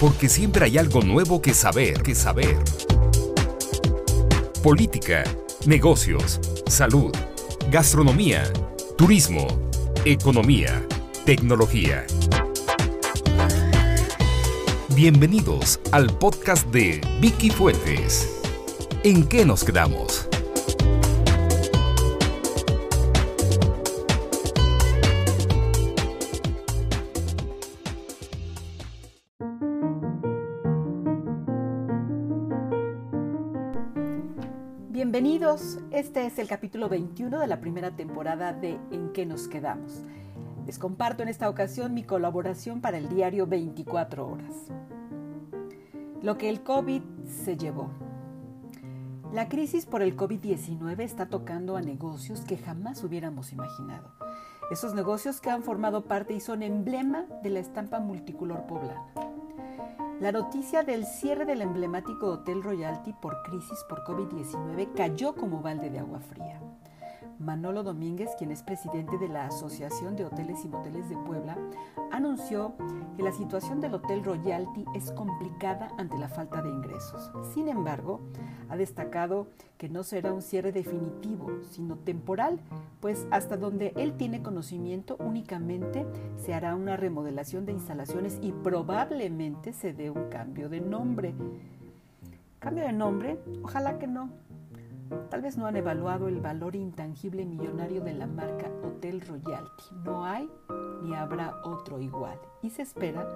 porque siempre hay algo nuevo que saber, que saber. Política, negocios, salud, gastronomía, turismo, economía, tecnología. Bienvenidos al podcast de Vicky Fuentes. ¿En qué nos quedamos? Bienvenidos, este es el capítulo 21 de la primera temporada de En qué nos quedamos. Les comparto en esta ocasión mi colaboración para el diario 24 horas. Lo que el COVID se llevó. La crisis por el COVID-19 está tocando a negocios que jamás hubiéramos imaginado. Esos negocios que han formado parte y son emblema de la estampa multicolor poblana. La noticia del cierre del emblemático Hotel Royalty por crisis por COVID-19 cayó como balde de agua fría. Manolo Domínguez, quien es presidente de la Asociación de Hoteles y Moteles de Puebla, anunció que la situación del Hotel Royalty es complicada ante la falta de ingresos. Sin embargo, ha destacado que no será un cierre definitivo, sino temporal, pues hasta donde él tiene conocimiento únicamente se hará una remodelación de instalaciones y probablemente se dé un cambio de nombre. ¿Cambio de nombre? Ojalá que no Tal vez no han evaluado el valor intangible millonario de la marca Hotel Royalty. No hay ni habrá otro igual. Y se espera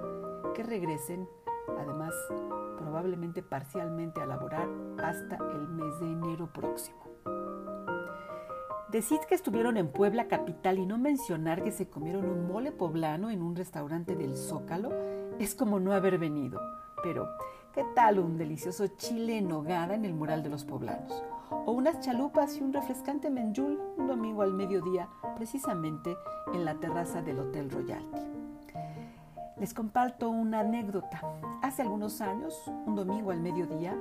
que regresen, además, probablemente parcialmente a laborar hasta el mes de enero próximo. Decid que estuvieron en Puebla capital y no mencionar que se comieron un mole poblano en un restaurante del Zócalo es como no haber venido. Pero, ¿qué tal un delicioso chile en nogada en el mural de los poblanos? o unas chalupas y un refrescante menjul un domingo al mediodía, precisamente en la terraza del Hotel Royalty. Les comparto una anécdota. Hace algunos años, un domingo al mediodía,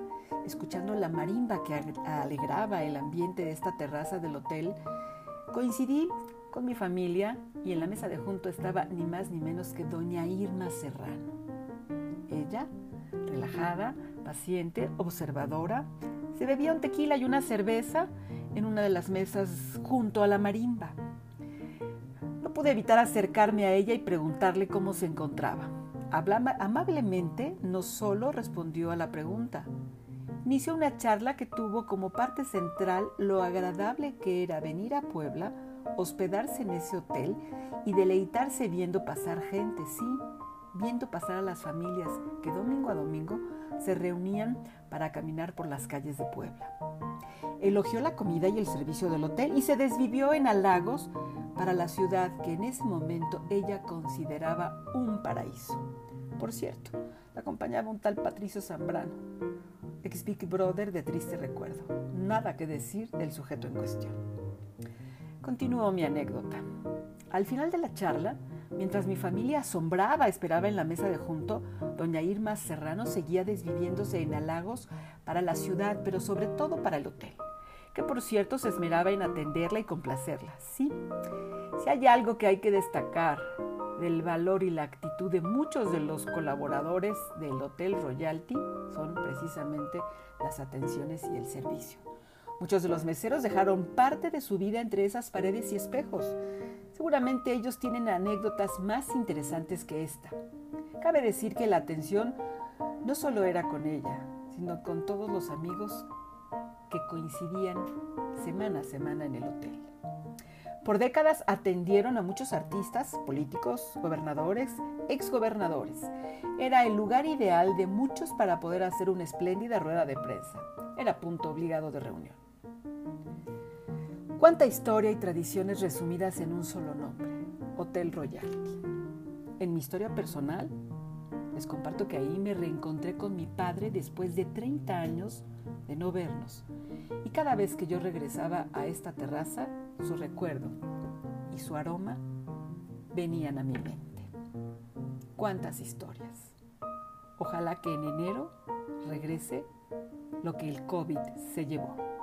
escuchando la marimba que alegraba el ambiente de esta terraza del hotel, coincidí con mi familia y en la mesa de junto estaba ni más ni menos que doña Irma Serrano. Ella, relajada, paciente, observadora, se bebía un tequila y una cerveza en una de las mesas junto a la marimba. No pude evitar acercarme a ella y preguntarle cómo se encontraba. Hablaba amablemente no solo respondió a la pregunta, inició una charla que tuvo como parte central lo agradable que era venir a Puebla, hospedarse en ese hotel y deleitarse viendo pasar gente, sí, viendo pasar a las familias que domingo a domingo se reunían para caminar por las calles de Puebla. Elogió la comida y el servicio del hotel y se desvivió en halagos para la ciudad que en ese momento ella consideraba un paraíso. Por cierto, la acompañaba un tal Patricio Zambrano, ex Big Brother de triste recuerdo. Nada que decir del sujeto en cuestión. Continuó mi anécdota. Al final de la charla, Mientras mi familia asombraba esperaba en la mesa de junto, doña Irma Serrano seguía desviviéndose en halagos para la ciudad, pero sobre todo para el hotel, que por cierto se esmeraba en atenderla y complacerla. Sí, si hay algo que hay que destacar del valor y la actitud de muchos de los colaboradores del Hotel Royalty, son precisamente las atenciones y el servicio. Muchos de los meseros dejaron parte de su vida entre esas paredes y espejos. Seguramente ellos tienen anécdotas más interesantes que esta. Cabe decir que la atención no solo era con ella, sino con todos los amigos que coincidían semana a semana en el hotel. Por décadas atendieron a muchos artistas, políticos, gobernadores, exgobernadores. Era el lugar ideal de muchos para poder hacer una espléndida rueda de prensa. Era punto obligado de reunión. Cuánta historia y tradiciones resumidas en un solo nombre, Hotel Royalty. En mi historia personal, les comparto que ahí me reencontré con mi padre después de 30 años de no vernos. Y cada vez que yo regresaba a esta terraza, su recuerdo y su aroma venían a mi mente. Cuántas historias. Ojalá que en enero regrese lo que el COVID se llevó.